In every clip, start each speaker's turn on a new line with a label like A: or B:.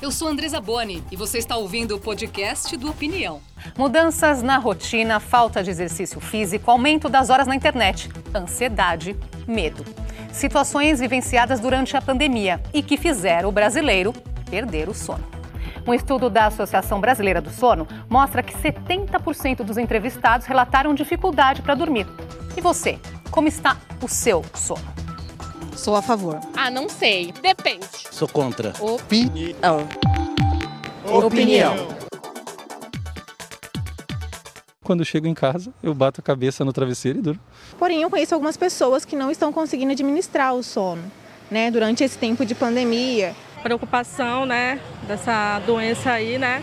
A: Eu sou Andresa Boni e você está ouvindo o podcast do Opinião.
B: Mudanças na rotina, falta de exercício físico, aumento das horas na internet, ansiedade, medo. Situações vivenciadas durante a pandemia e que fizeram o brasileiro perder o sono. Um estudo da Associação Brasileira do Sono mostra que 70% dos entrevistados relataram dificuldade para dormir. E você, como está o seu sono?
C: Sou a favor.
D: Ah, não sei. Depende.
E: Sou contra.
C: Opinião.
D: Opinião.
F: Quando chego em casa, eu bato a cabeça no travesseiro e durmo.
G: Porém, eu conheço algumas pessoas que não estão conseguindo administrar o sono, né, durante esse tempo de pandemia.
H: Preocupação, né, dessa doença aí, né,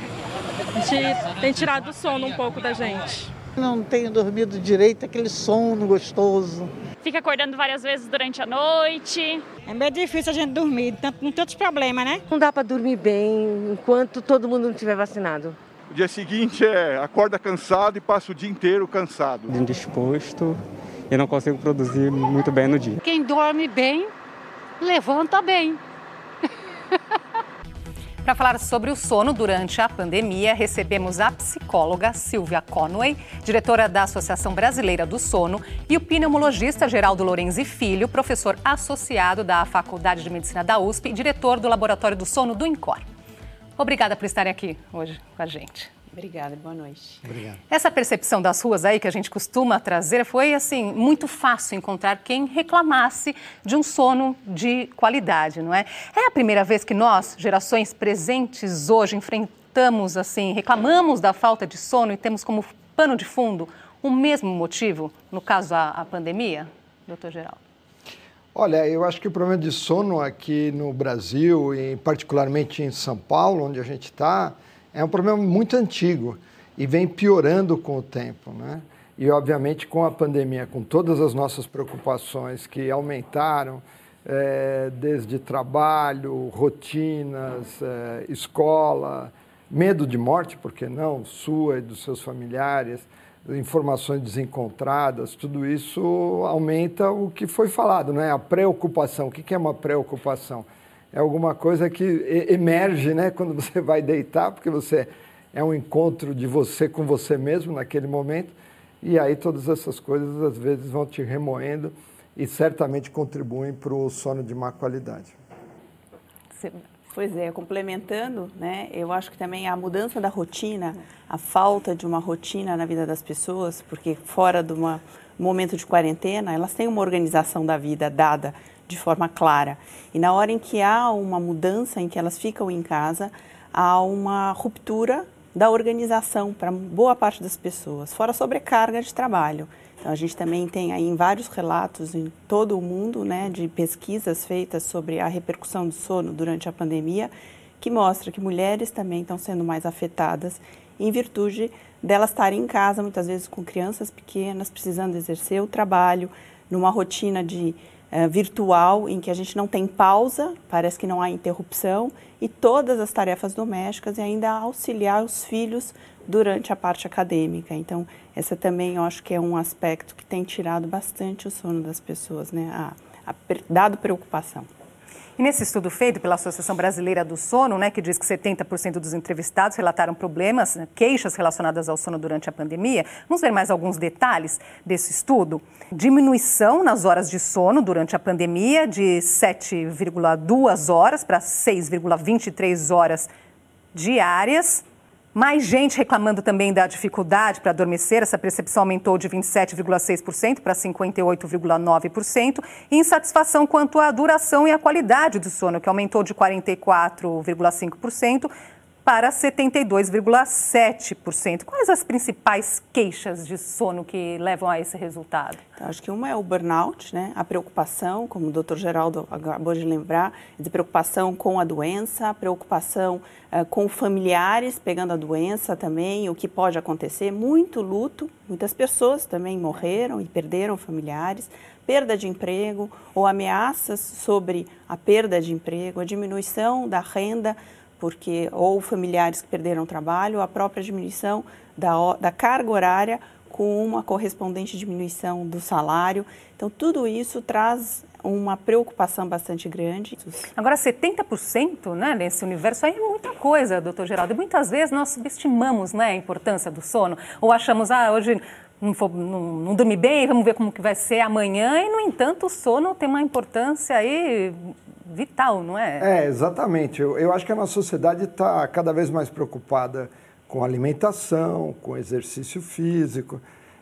H: a gente tem tirado o sono um pouco da gente.
I: Não tenho dormido direito, aquele sono gostoso.
J: Fica acordando várias vezes durante a noite.
K: É meio difícil a gente dormir, tanto, com tantos problemas, né?
L: Não dá para dormir bem enquanto todo mundo não estiver vacinado.
M: O dia seguinte é acorda cansado e passa o dia inteiro cansado.
N: Indisposto e não consigo produzir muito bem no dia.
O: Quem dorme bem, levanta bem.
B: Para falar sobre o sono durante a pandemia, recebemos a psicóloga Silvia Conway, diretora da Associação Brasileira do Sono, e o pneumologista Geraldo Lorenzi Filho, professor associado da Faculdade de Medicina da USP e diretor do Laboratório do Sono do INCOR. Obrigada por estarem aqui hoje com a gente.
P: Obrigada, boa noite.
B: Obrigado. Essa percepção das ruas aí que a gente costuma trazer foi assim muito fácil encontrar quem reclamasse de um sono de qualidade, não é? É a primeira vez que nós, gerações presentes hoje, enfrentamos assim, reclamamos da falta de sono e temos como pano de fundo o mesmo motivo, no caso a, a pandemia, doutor Geraldo.
Q: Olha, eu acho que o problema de sono aqui no Brasil, e particularmente em São Paulo, onde a gente está, é um problema muito antigo e vem piorando com o tempo, né? E, obviamente, com a pandemia, com todas as nossas preocupações que aumentaram, é, desde trabalho, rotinas, é, escola, medo de morte, por que não, sua e dos seus familiares, informações desencontradas, tudo isso aumenta o que foi falado, né? a preocupação. O que é uma preocupação? É alguma coisa que emerge né, quando você vai deitar, porque você é um encontro de você com você mesmo naquele momento, e aí todas essas coisas às vezes vão te remoendo e certamente contribuem para o sono de má qualidade.
P: Pois é, complementando, né, eu acho que também a mudança da rotina, a falta de uma rotina na vida das pessoas, porque fora de um momento de quarentena, elas têm uma organização da vida dada de forma clara. E na hora em que há uma mudança, em que elas ficam em casa, há uma ruptura da organização para boa parte das pessoas, fora sobrecarga de trabalho. Então, a gente também tem aí em vários relatos em todo o mundo, né, de pesquisas feitas sobre a repercussão do sono durante a pandemia, que mostra que mulheres também estão sendo mais afetadas em virtude delas estarem em casa, muitas vezes com crianças pequenas, precisando exercer o trabalho, numa rotina de é, virtual em que a gente não tem pausa, parece que não há interrupção, e todas as tarefas domésticas e ainda auxiliar os filhos durante a parte acadêmica. Então, essa também eu acho que é um aspecto que tem tirado bastante o sono das pessoas, né? A, a, dado preocupação.
B: E nesse estudo feito pela Associação Brasileira do Sono, né, que diz que 70% dos entrevistados relataram problemas, né, queixas relacionadas ao sono durante a pandemia, vamos ver mais alguns detalhes desse estudo. Diminuição nas horas de sono durante a pandemia de 7,2 horas para 6,23 horas diárias. Mais gente reclamando também da dificuldade para adormecer, essa percepção aumentou de 27,6% para 58,9%, e insatisfação quanto à duração e à qualidade do sono, que aumentou de 44,5% para 72,7%. Quais as principais queixas de sono que levam a esse resultado?
P: Então, acho que uma é o burnout, né? a preocupação, como o doutor Geraldo acabou de lembrar, de preocupação com a doença, preocupação uh, com familiares pegando a doença também, o que pode acontecer, muito luto, muitas pessoas também morreram e perderam familiares, perda de emprego ou ameaças sobre a perda de emprego, a diminuição da renda porque ou familiares que perderam trabalho, a própria diminuição da, da carga horária com uma correspondente diminuição do salário. Então, tudo isso traz uma preocupação bastante grande.
B: Agora, 70% né, nesse universo aí é muita coisa, doutor Geraldo. E muitas vezes nós subestimamos né, a importância do sono, ou achamos, ah, hoje não, for, não, não dormi bem, vamos ver como que vai ser amanhã. E, no entanto, o sono tem uma importância aí vital, não é?
Q: É, exatamente. Eu, eu acho que a nossa sociedade está cada vez mais preocupada com alimentação, com exercício físico.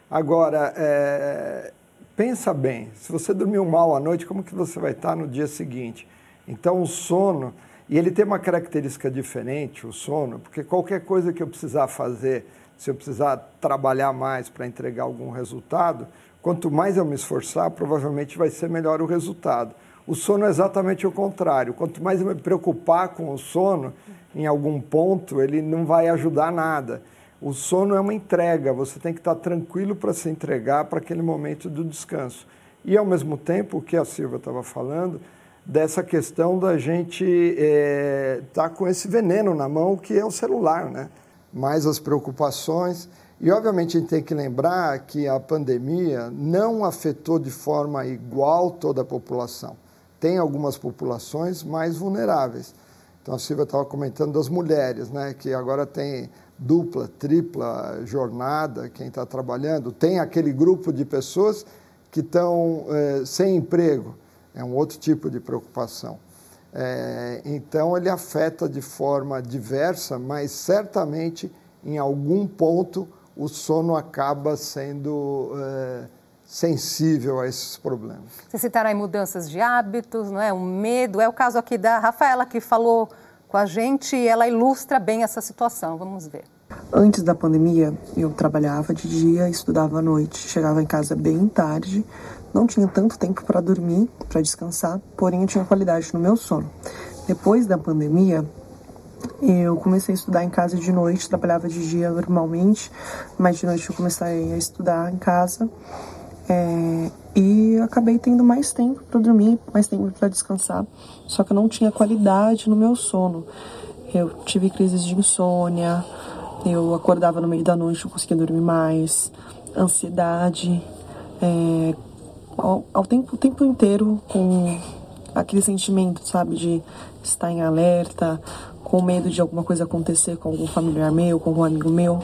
Q: Agora, é, pensa bem, se você dormiu mal à noite, como que você vai estar no dia seguinte? Então, o sono, e ele tem uma característica diferente, o sono, porque qualquer coisa que eu precisar fazer se eu precisar trabalhar mais para entregar algum resultado, quanto mais eu me esforçar, provavelmente vai ser melhor o resultado. O sono é exatamente o contrário. Quanto mais eu me preocupar com o sono, em algum ponto, ele não vai ajudar nada. O sono é uma entrega, você tem que estar tranquilo para se entregar para aquele momento do descanso. E, ao mesmo tempo, o que a Silvia estava falando, dessa questão da gente estar é, tá com esse veneno na mão, que é o celular, né? mais as preocupações. E, obviamente, a gente tem que lembrar que a pandemia não afetou de forma igual toda a população. Tem algumas populações mais vulneráveis. Então, a Silvia estava comentando das mulheres, né, que agora tem dupla, tripla jornada, quem está trabalhando. Tem aquele grupo de pessoas que estão é, sem emprego. É um outro tipo de preocupação. É, então, ele afeta de forma diversa, mas certamente, em algum ponto, o sono acaba sendo é, sensível a esses problemas.
B: Você citaram aí mudanças de hábitos, não é? o medo. É o caso aqui da Rafaela, que falou com a gente e ela ilustra bem essa situação. Vamos ver.
E: Antes da pandemia, eu trabalhava de dia, estudava à noite, chegava em casa bem tarde, não tinha tanto tempo para dormir, para descansar, porém eu tinha qualidade no meu sono. Depois da pandemia, eu comecei a estudar em casa de noite, trabalhava de dia normalmente, mas de noite eu comecei a estudar em casa. É, e acabei tendo mais tempo para dormir, mais tempo para descansar, só que eu não tinha qualidade no meu sono. Eu tive crises de insônia, eu acordava no meio da noite, não conseguia dormir mais, ansiedade, é, ao, ao tempo, o tempo inteiro com aquele sentimento, sabe, de estar em alerta, com medo de alguma coisa acontecer com algum familiar meu, com algum amigo meu.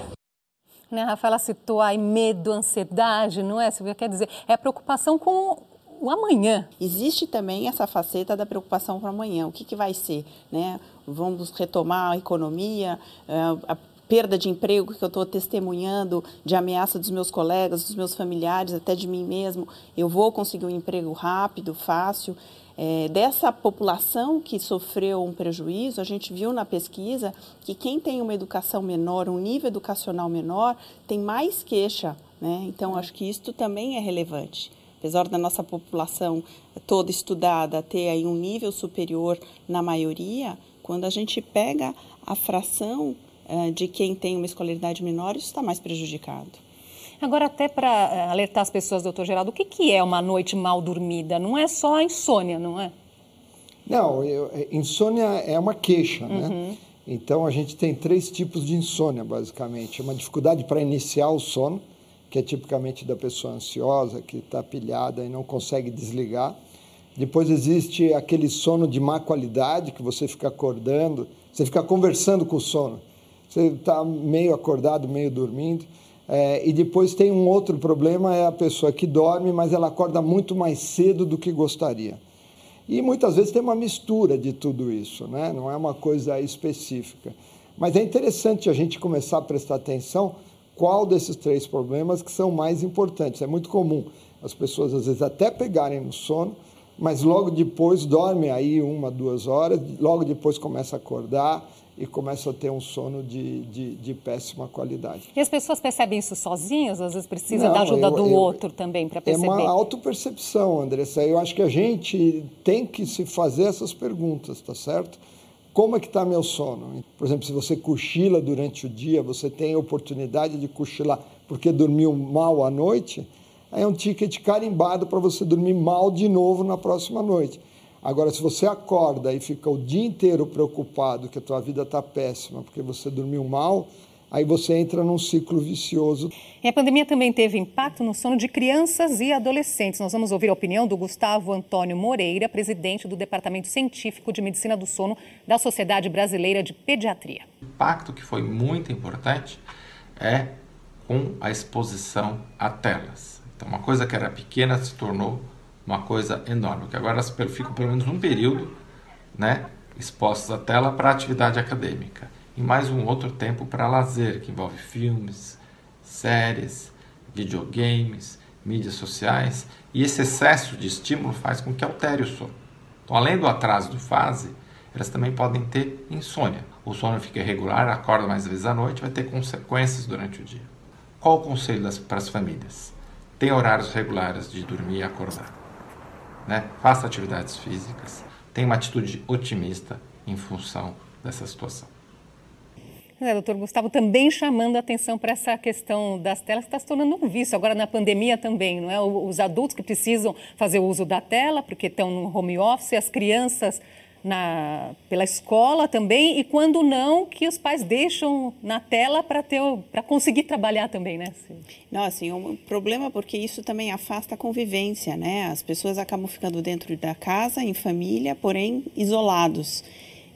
B: Né, Rafaela citou aí medo, ansiedade, não é, Silvia? Quer dizer, é a preocupação com o amanhã.
P: Existe também essa faceta da preocupação com o amanhã. O que, que vai ser? Né? Vamos retomar a economia, eh, a perda de emprego que eu estou testemunhando, de ameaça dos meus colegas, dos meus familiares, até de mim mesmo, eu vou conseguir um emprego rápido, fácil. É, dessa população que sofreu um prejuízo, a gente viu na pesquisa que quem tem uma educação menor, um nível educacional menor, tem mais queixa. Né? Então, acho que isso também é relevante. Apesar da nossa população toda estudada ter aí um nível superior na maioria, quando a gente pega a fração eh, de quem tem uma escolaridade menor, isso está mais prejudicado.
B: Agora, até para eh, alertar as pessoas, doutor Geraldo, o que, que é uma noite mal dormida? Não é só a insônia, não é?
Q: Não, eu, é, insônia é uma queixa, né? uhum. né? Então, a gente tem três tipos de insônia, basicamente. Uma dificuldade para iniciar o sono, que é tipicamente da pessoa ansiosa, que está pilhada e não consegue desligar. Depois existe aquele sono de má qualidade, que você fica acordando, você fica conversando com o sono. Você está meio acordado, meio dormindo. É, e depois tem um outro problema, é a pessoa que dorme, mas ela acorda muito mais cedo do que gostaria. E muitas vezes tem uma mistura de tudo isso, né? não é uma coisa específica. Mas é interessante a gente começar a prestar atenção qual desses três problemas que são mais importantes. É muito comum as pessoas às vezes até pegarem no sono, mas logo depois dormem aí uma, duas horas, logo depois começa a acordar e começa a ter um sono de, de, de, péssima qualidade.
B: E as pessoas percebem isso sozinhas? Às vezes precisa Não, da ajuda eu, do eu, outro também para perceber?
Q: É uma autopercepção, Andressa. Eu acho que a gente tem que se fazer essas perguntas, tá certo? Como é que está meu sono? Por exemplo, se você cochila durante o dia, você tem a oportunidade de cochilar porque dormiu mal à noite, aí é um ticket carimbado para você dormir mal de novo na próxima noite. Agora, se você acorda e fica o dia inteiro preocupado que a tua vida está péssima porque você dormiu mal, aí você entra num ciclo vicioso.
B: E a pandemia também teve impacto no sono de crianças e adolescentes. Nós vamos ouvir a opinião do Gustavo Antônio Moreira, presidente do Departamento Científico de Medicina do Sono da Sociedade Brasileira de Pediatria.
R: O impacto que foi muito importante é com a exposição a telas. Então, uma coisa que era pequena se tornou uma coisa enorme, que agora elas ficam pelo menos um período né, expostas à tela para atividade acadêmica e mais um outro tempo para lazer, que envolve filmes, séries, videogames, mídias sociais, e esse excesso de estímulo faz com que altere o sono. Então, além do atraso de fase, elas também podem ter insônia. O sono fica irregular, acorda mais vezes à noite, vai ter consequências durante o dia. Qual o conselho das, para as famílias? Tenha horários regulares de dormir e acordar. Né? Faça atividades físicas. Tenha uma atitude otimista em função dessa situação.
B: É, doutor Gustavo, também chamando a atenção para essa questão das telas que está se tornando um vício, agora na pandemia também, não é? Os adultos que precisam fazer o uso da tela, porque estão no home office, as crianças na, pela escola também, e quando não, que os pais deixam na tela para conseguir trabalhar também, né?
P: Não, assim, um problema porque isso também afasta a convivência, né? As pessoas acabam ficando dentro da casa, em família, porém isolados.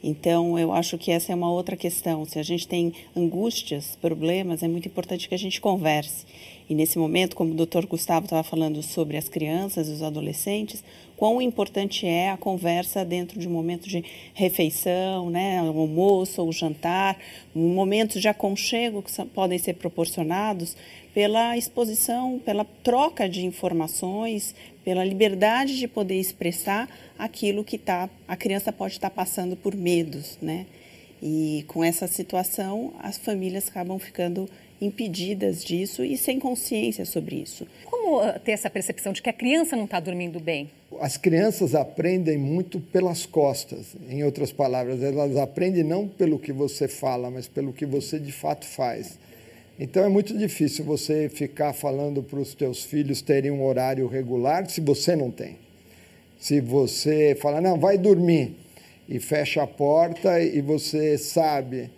P: Então, eu acho que essa é uma outra questão. Se a gente tem angústias, problemas, é muito importante que a gente converse. E nesse momento, como o doutor Gustavo estava falando sobre as crianças e os adolescentes, quão importante é a conversa dentro de um momento de refeição, né, almoço ou jantar, momentos de aconchego que podem ser proporcionados pela exposição, pela troca de informações, pela liberdade de poder expressar aquilo que tá, a criança pode estar tá passando por medos, né? E com essa situação, as famílias acabam ficando impedidas disso e sem consciência sobre isso.
B: Como uh, ter essa percepção de que a criança não está dormindo bem?
Q: As crianças aprendem muito pelas costas. Em outras palavras, elas aprendem não pelo que você fala, mas pelo que você de fato faz. Então é muito difícil você ficar falando para os teus filhos terem um horário regular se você não tem. Se você fala, não, vai dormir e fecha a porta e você sabe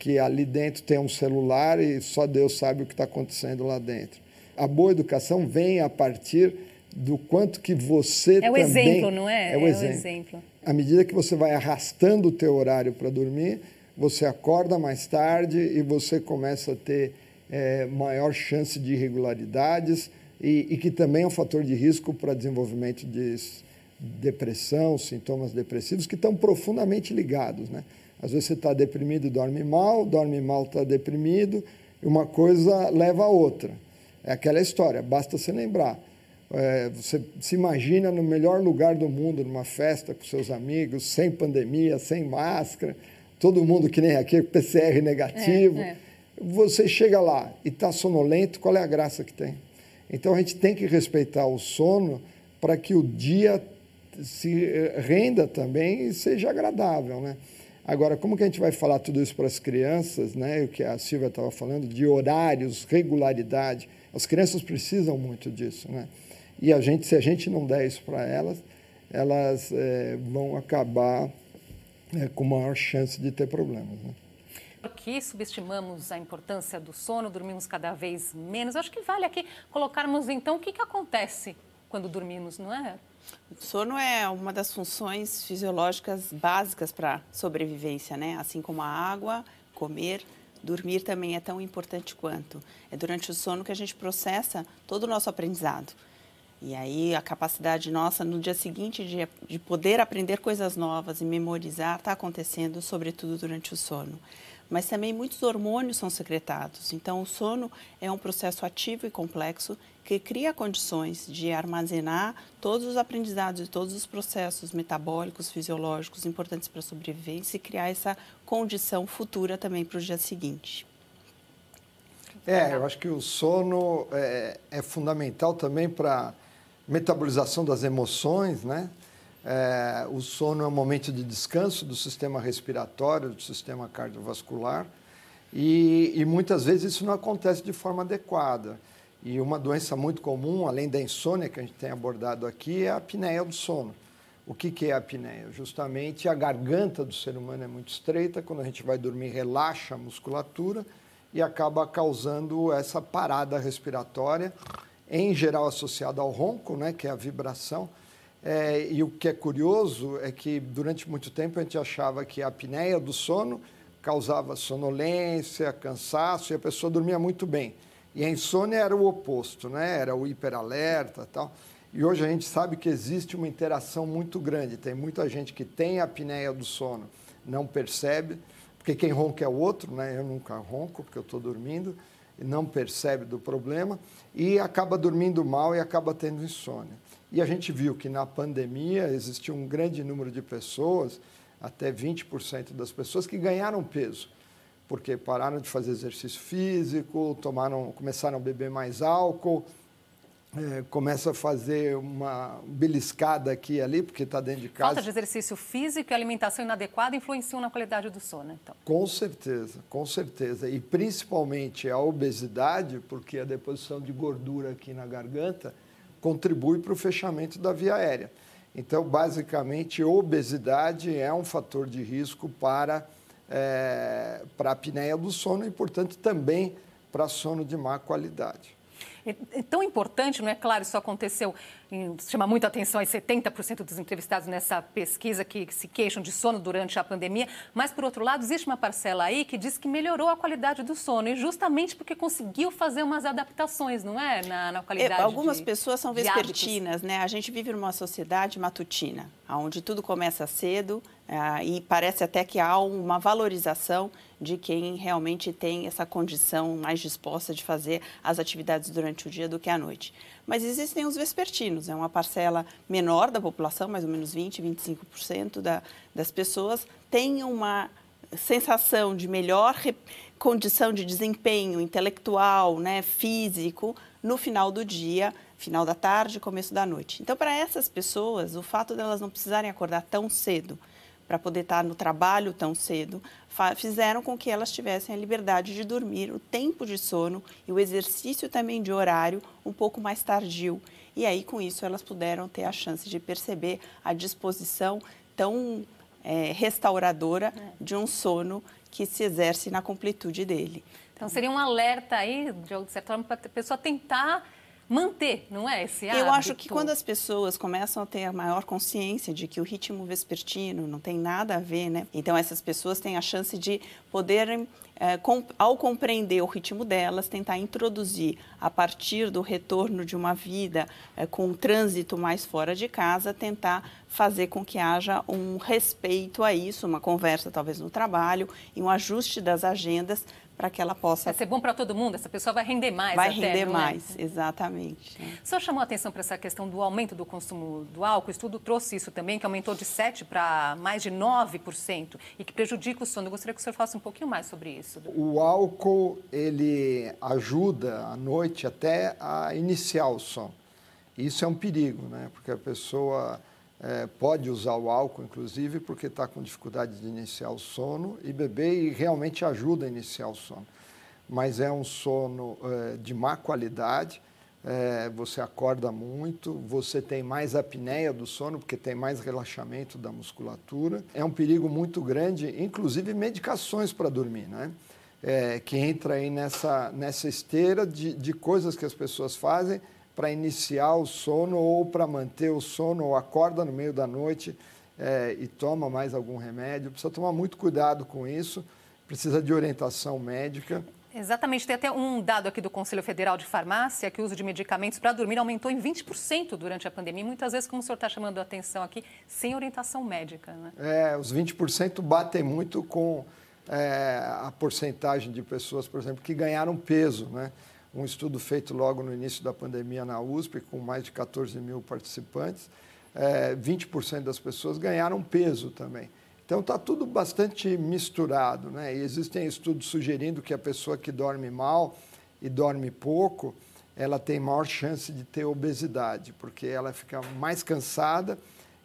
Q: que ali dentro tem um celular e só Deus sabe o que está acontecendo lá dentro. A boa educação vem a partir do quanto que você
B: é o
Q: também...
B: exemplo, não é?
Q: É o, é exemplo. o exemplo. À medida que você vai arrastando o teu horário para dormir, você acorda mais tarde e você começa a ter é, maior chance de irregularidades e, e, que também é um fator de risco para desenvolvimento de depressão, sintomas depressivos que estão profundamente ligados, né? Às vezes você está deprimido e dorme mal, dorme mal, está deprimido, e uma coisa leva a outra. É aquela história, basta se lembrar. É, você se imagina no melhor lugar do mundo, numa festa com seus amigos, sem pandemia, sem máscara, todo mundo que nem aqui, PCR negativo. É, é. Você chega lá e está sonolento, qual é a graça que tem? Então a gente tem que respeitar o sono para que o dia se renda também e seja agradável, né? Agora, como que a gente vai falar tudo isso para as crianças, né? O que a Silvia estava falando, de horários, regularidade. As crianças precisam muito disso, né? E a gente, se a gente não der isso para elas, elas é, vão acabar é, com maior chance de ter problemas. Né?
B: Aqui subestimamos a importância do sono, dormimos cada vez menos. Acho que vale aqui colocarmos então o que, que acontece quando dormimos, não é?
P: O sono é uma das funções fisiológicas básicas para sobrevivência, né? Assim como a água, comer, dormir também é tão importante quanto. É durante o sono que a gente processa todo o nosso aprendizado. E aí a capacidade nossa no dia seguinte de, de poder aprender coisas novas e memorizar está acontecendo, sobretudo durante o sono mas também muitos hormônios são secretados. Então, o sono é um processo ativo e complexo que cria condições de armazenar todos os aprendizados e todos os processos metabólicos, fisiológicos importantes para a sobrevivência e criar essa condição futura também para o dia seguinte.
Q: É, eu acho que o sono é, é fundamental também para metabolização das emoções, né? É, o sono é um momento de descanso do sistema respiratório, do sistema cardiovascular, e, e, muitas vezes isso não acontece de forma adequada. E uma doença muito comum, além da insônia que a gente tem abordado aqui, é a apneia do sono. O que, que é a apneia? Justamente a garganta do ser humano é muito estreita, quando a gente vai dormir, relaxa a musculatura e acaba causando essa parada respiratória, em geral associada ao ronco, né, que é a vibração. É, e o que é curioso é que durante muito tempo a gente achava que a apneia do sono causava sonolência, cansaço e a pessoa dormia muito bem. E a insônia era o oposto, né? Era o hiperalerta, tal. E hoje a gente sabe que existe uma interação muito grande. Tem muita gente que tem a apneia do sono, não percebe, porque quem ronca é o outro, né? Eu nunca ronco porque eu estou dormindo e não percebe do problema e acaba dormindo mal e acaba tendo insônia. E a gente viu que na pandemia existiu um grande número de pessoas, até 20% das pessoas, que ganharam peso, porque pararam de fazer exercício físico, tomaram, começaram a beber mais álcool, é, começa a fazer uma beliscada aqui e ali, porque está dentro de casa.
B: Falta de exercício físico e alimentação inadequada influenciam na qualidade do sono, então?
Q: Com certeza, com certeza. E principalmente a obesidade, porque a deposição de gordura aqui na garganta contribui para o fechamento da via aérea. Então, basicamente, obesidade é um fator de risco para, é, para a apneia do sono e, portanto, também para sono de má qualidade.
B: É, é tão importante, não é? Claro, isso aconteceu, chama muito atenção, 70% dos entrevistados nessa pesquisa que se queixam de sono durante a pandemia, mas, por outro lado, existe uma parcela aí que diz que melhorou a qualidade do sono, e justamente porque conseguiu fazer umas adaptações, não é, na, na qualidade
P: é, Algumas
B: de,
P: pessoas são vespertinas, né? A gente vive numa sociedade matutina, onde tudo começa cedo, ah, e parece até que há uma valorização de quem realmente tem essa condição mais disposta de fazer as atividades durante o dia do que à noite. Mas existem os vespertinos, é uma parcela menor da população, mais ou menos 20, 25% da, das pessoas tem uma sensação de melhor condição de desempenho intelectual, né, físico, no final do dia, final da tarde, começo da noite. Então, para essas pessoas, o fato delas não precisarem acordar tão cedo para poder estar no trabalho tão cedo, fizeram com que elas tivessem a liberdade de dormir, o tempo de sono e o exercício também de horário um pouco mais tardio. E aí, com isso, elas puderam ter a chance de perceber a disposição tão é, restauradora é. de um sono que se exerce na completude dele.
B: Então, seria um alerta aí, de certa forma, para a pessoa tentar manter, não é esse hábito?
P: Eu acho que quando as pessoas começam a ter a maior consciência de que o ritmo vespertino não tem nada a ver, né? Então essas pessoas têm a chance de poderem é, com, ao compreender o ritmo delas, tentar introduzir a partir do retorno de uma vida é, com um trânsito mais fora de casa, tentar fazer com que haja um respeito a isso, uma conversa talvez no trabalho e um ajuste das agendas para que ela possa.
B: Vai ser bom para todo mundo, essa pessoa vai render mais.
P: Vai
B: até,
P: render
B: é?
P: mais, é? exatamente.
B: O senhor chamou a atenção para essa questão do aumento do consumo do álcool. O estudo trouxe isso também, que aumentou de 7% para mais de 9% e que prejudica o sono. Eu gostaria que o senhor falasse um pouquinho mais sobre isso.
Q: O álcool, ele ajuda à noite até a iniciar o sono. Isso é um perigo, né? Porque a pessoa é, pode usar o álcool, inclusive, porque está com dificuldade de iniciar o sono e beber e realmente ajuda a iniciar o sono. Mas é um sono é, de má qualidade, é, você acorda muito, você tem mais apneia do sono, porque tem mais relaxamento da musculatura. É um perigo muito grande, inclusive medicações para dormir, né? É, que entra aí nessa, nessa esteira de, de coisas que as pessoas fazem para iniciar o sono ou para manter o sono, ou acorda no meio da noite é, e toma mais algum remédio. Precisa tomar muito cuidado com isso, precisa de orientação médica.
B: Exatamente, tem até um dado aqui do Conselho Federal de Farmácia que o uso de medicamentos para dormir aumentou em 20% durante a pandemia. Muitas vezes, como o senhor está chamando a atenção aqui, sem orientação médica. Né?
Q: É, os 20% batem muito com é, a porcentagem de pessoas, por exemplo, que ganharam peso, né? Um estudo feito logo no início da pandemia na USP, com mais de 14 mil participantes, é, 20% das pessoas ganharam peso também. Então está tudo bastante misturado, né? E existem estudos sugerindo que a pessoa que dorme mal e dorme pouco, ela tem maior chance de ter obesidade, porque ela fica mais cansada,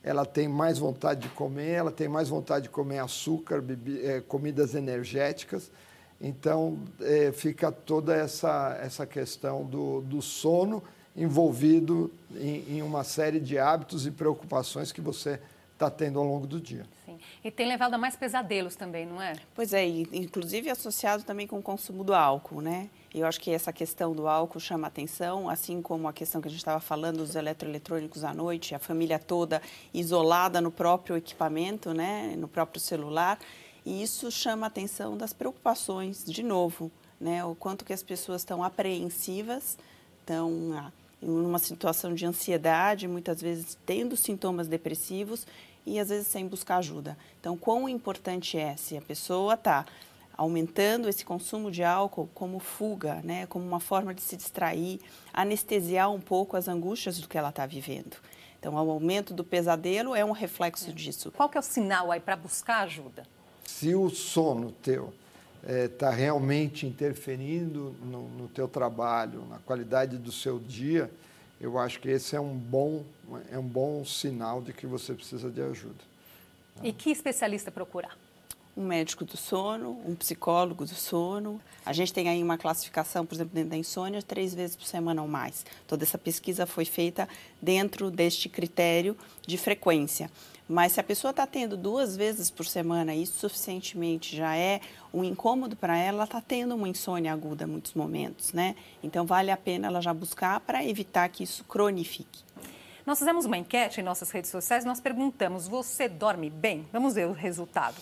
Q: ela tem mais vontade de comer, ela tem mais vontade de comer açúcar, é, comidas energéticas. Então, é, fica toda essa, essa questão do, do sono envolvido em, em, uma série de hábitos e preocupações que você está tendo ao longo do dia.
B: Sim. E tem levado a mais pesadelos também, não é?
P: Pois é, e, inclusive associado também com o consumo do álcool, né? Eu acho que essa questão do álcool chama atenção, assim como a questão que a gente estava falando dos eletroeletrônicos à noite, a família toda isolada no próprio equipamento, né, no próprio celular, e isso chama a atenção das preocupações, de novo, né, o quanto que as pessoas estão apreensivas, estão ah, em uma situação de ansiedade, muitas vezes tendo sintomas depressivos e às vezes sem buscar ajuda. Então, quão importante é se a pessoa está aumentando esse consumo de álcool como fuga, né, como uma forma de se distrair, anestesiar um pouco as angústias do que ela está vivendo. Então, o aumento do pesadelo é um reflexo disso.
B: Qual que é o sinal aí para buscar ajuda?
Q: Se o sono teu está é, realmente interferindo no, no teu trabalho, na qualidade do seu dia, eu acho que esse é um bom, é um bom sinal de que você precisa de ajuda.
B: E que especialista procurar?
P: Um médico do sono, um psicólogo do sono. A gente tem aí uma classificação, por exemplo, dentro da insônia, três vezes por semana ou mais. Toda essa pesquisa foi feita dentro deste critério de frequência. Mas se a pessoa está tendo duas vezes por semana, isso suficientemente já é um incômodo para ela, ela está tendo uma insônia aguda em muitos momentos, né? Então vale a pena ela já buscar para evitar que isso cronifique.
B: Nós fizemos uma enquete em nossas redes sociais, nós perguntamos: você dorme bem? Vamos ver o resultado.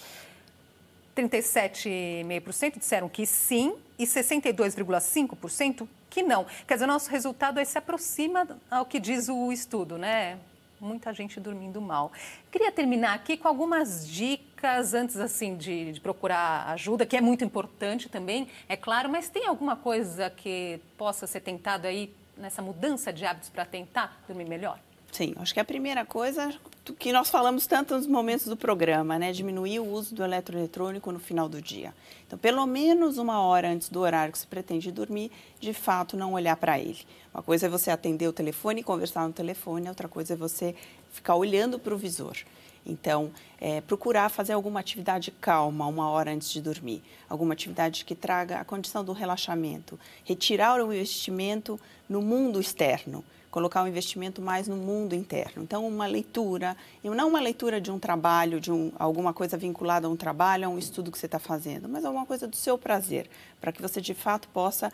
B: 37,5% disseram que sim e 62,5% que não. Quer dizer, o nosso resultado se aproxima ao que diz o estudo, né? Muita gente dormindo mal. Queria terminar aqui com algumas dicas antes assim de, de, procurar ajuda, que é muito importante também, é claro, mas tem alguma coisa que possa ser tentado aí nessa mudança de hábitos para tentar dormir melhor?
P: Sim, acho que a primeira coisa que nós falamos tanto nos momentos do programa, né, diminuir o uso do eletroeletrônico no final do dia. Então, pelo menos uma hora antes do horário que se pretende dormir, de fato não olhar para ele. Uma coisa é você atender o telefone e conversar no telefone, outra coisa é você ficar olhando para o visor. Então, é, procurar fazer alguma atividade calma uma hora antes de dormir, alguma atividade que traga a condição do relaxamento, retirar o investimento no mundo externo colocar o investimento mais no mundo interno. Então, uma leitura, e não uma leitura de um trabalho, de um, alguma coisa vinculada a um trabalho, a um estudo que você está fazendo, mas alguma coisa do seu prazer, para que você de fato possa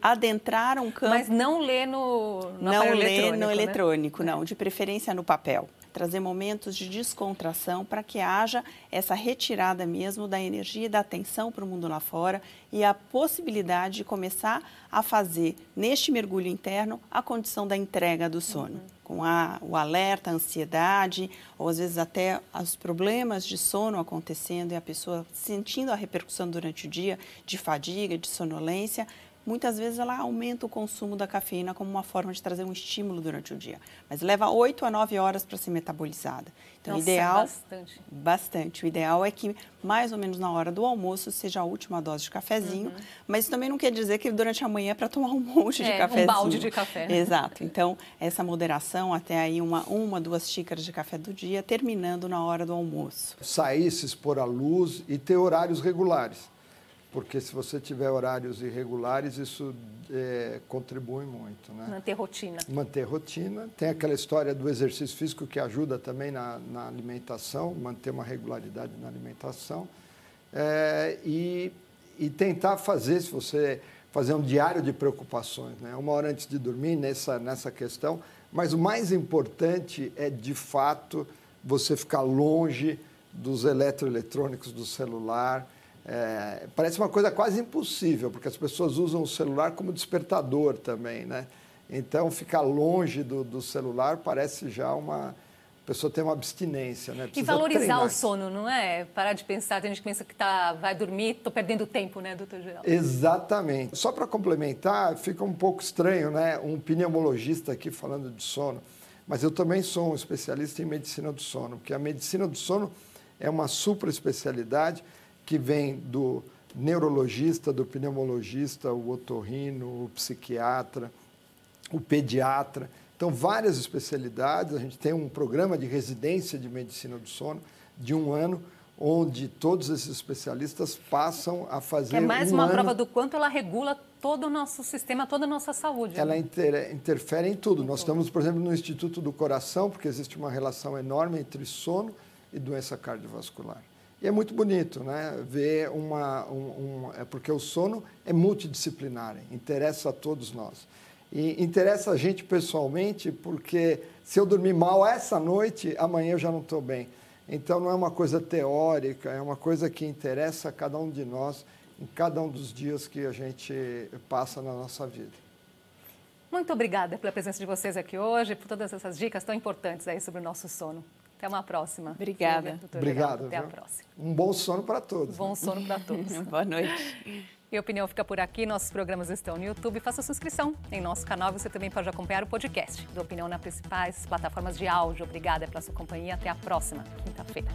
P: adentrar um campo.
B: Mas não ler no, no
P: não ler no
B: né?
P: eletrônico, não, de preferência no papel trazer momentos de descontração para que haja essa retirada mesmo da energia e da atenção para o mundo lá fora e a possibilidade de começar a fazer neste mergulho interno a condição da entrega do sono. Uhum. Com a, o alerta, a ansiedade, ou às vezes até os problemas de sono acontecendo e a pessoa sentindo a repercussão durante o dia de fadiga, de sonolência, muitas vezes ela aumenta o consumo da cafeína como uma forma de trazer um estímulo durante o dia. Mas leva 8 a 9 horas para ser metabolizada. Então,
B: Nossa,
P: o ideal.
B: Bastante.
P: Bastante. O ideal é que, mais ou menos na hora do almoço, seja a última dose de cafezinho. Uhum. Mas isso também não quer dizer que durante a manhã é para tomar um monte
B: é,
P: de cafezinho.
B: Um balde de café.
P: Exato. Então, essa moderação, até aí uma, uma, duas xícaras de café do dia, terminando na hora do almoço.
Q: Sair, se expor à luz e ter horários regulares porque se você tiver horários irregulares, isso é, contribui muito. Né?
B: Manter rotina.
Q: Manter rotina. Tem aquela história do exercício físico que ajuda também na, na alimentação, manter uma regularidade na alimentação. É, e, e tentar fazer, se você fazer um diário de preocupações, né? uma hora antes de dormir nessa, nessa questão. Mas o mais importante é, de fato, você ficar longe dos eletroeletrônicos, do celular, é, parece uma coisa quase impossível, porque as pessoas usam o celular como despertador também, né? Então, ficar longe do, do celular parece já uma. A pessoa tem uma abstinência, né?
B: Precisa e valorizar treinar. o sono, não é? Parar de pensar, tem gente que pensa que tá, vai dormir, estou perdendo tempo, né, doutor Geral?
Q: Exatamente. Só para complementar, fica um pouco estranho, né? Um pneumologista aqui falando de sono, mas eu também sou um especialista em medicina do sono, porque a medicina do sono é uma supra especialidade que vem do neurologista, do pneumologista, o otorrino, o psiquiatra, o pediatra. Então, várias especialidades. A gente tem um programa de residência de medicina do sono de um ano, onde todos esses especialistas passam a fazer.
B: É mais
Q: um
B: uma
Q: ano...
B: prova do quanto ela regula todo o nosso sistema, toda a nossa saúde.
Q: Ela inter... interfere em tudo. Em Nós tudo. estamos, por exemplo, no Instituto do Coração, porque existe uma relação enorme entre sono e doença cardiovascular. E é muito bonito, né? Ver uma. Um, um, é porque o sono é multidisciplinar, interessa a todos nós. E interessa a gente pessoalmente, porque se eu dormir mal essa noite, amanhã eu já não estou bem. Então não é uma coisa teórica, é uma coisa que interessa a cada um de nós em cada um dos dias que a gente passa na nossa vida.
B: Muito obrigada pela presença de vocês aqui hoje, por todas essas dicas tão importantes aí sobre o nosso sono. Até uma próxima.
P: Obrigada.
Q: Obrigado.
B: Até viu? a próxima.
Q: Um bom sono para todos.
B: Bom sono para todos.
P: Boa noite.
B: E a opinião fica por aqui. Nossos programas estão no YouTube. Faça sua inscrição em nosso canal. Você também pode acompanhar o podcast do Opinião nas principais plataformas de áudio. Obrigada pela sua companhia. Até a próxima quinta-feira.